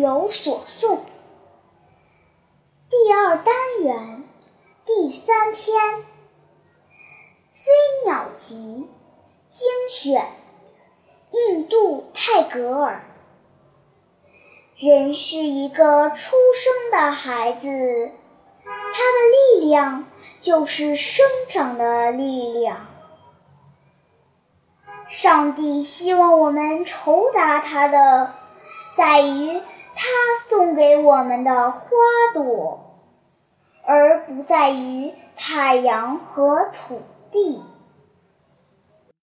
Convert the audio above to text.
有所诵第二单元第三篇《飞鸟集》精选，印度泰戈尔。人是一个出生的孩子，他的力量就是生长的力量。上帝希望我们酬答他的，在于它送给我们的花朵，而不在于太阳和土地。